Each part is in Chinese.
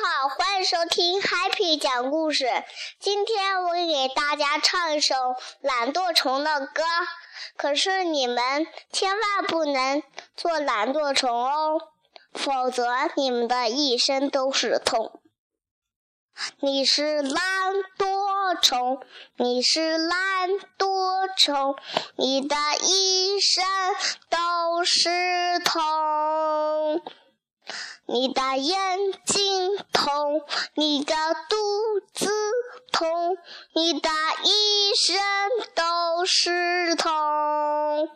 好，欢迎收听 Happy 讲故事。今天我给大家唱一首懒惰虫的歌，可是你们千万不能做懒惰虫哦，否则你们的一生都是痛。你是懒惰虫，你是懒惰虫，你的一生都是痛。你的眼睛痛，你的肚子痛，你的一身都是痛。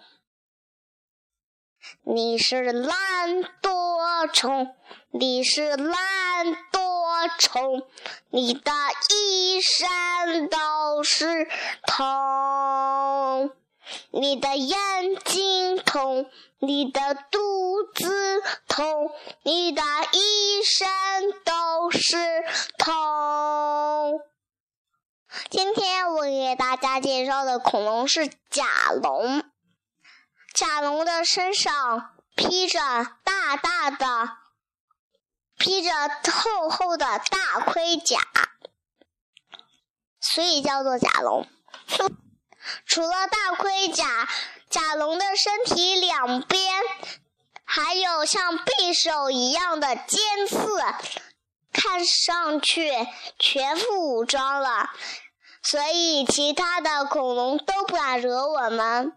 你是懒惰虫，你是懒惰虫，你的一身都是痛。你的眼睛痛，你的肚子痛，你的一身都是痛。今天我给大家介绍的恐龙是甲龙。甲龙的身上披着大大的、披着厚厚的大盔甲，所以叫做甲龙。除了大盔甲，甲龙的身体两边还有像匕首一样的尖刺，看上去全副武装了，所以其他的恐龙都不敢惹我们。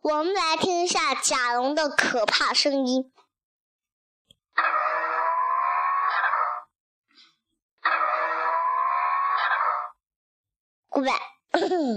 我们来听一下甲龙的可怕声音。Goodbye。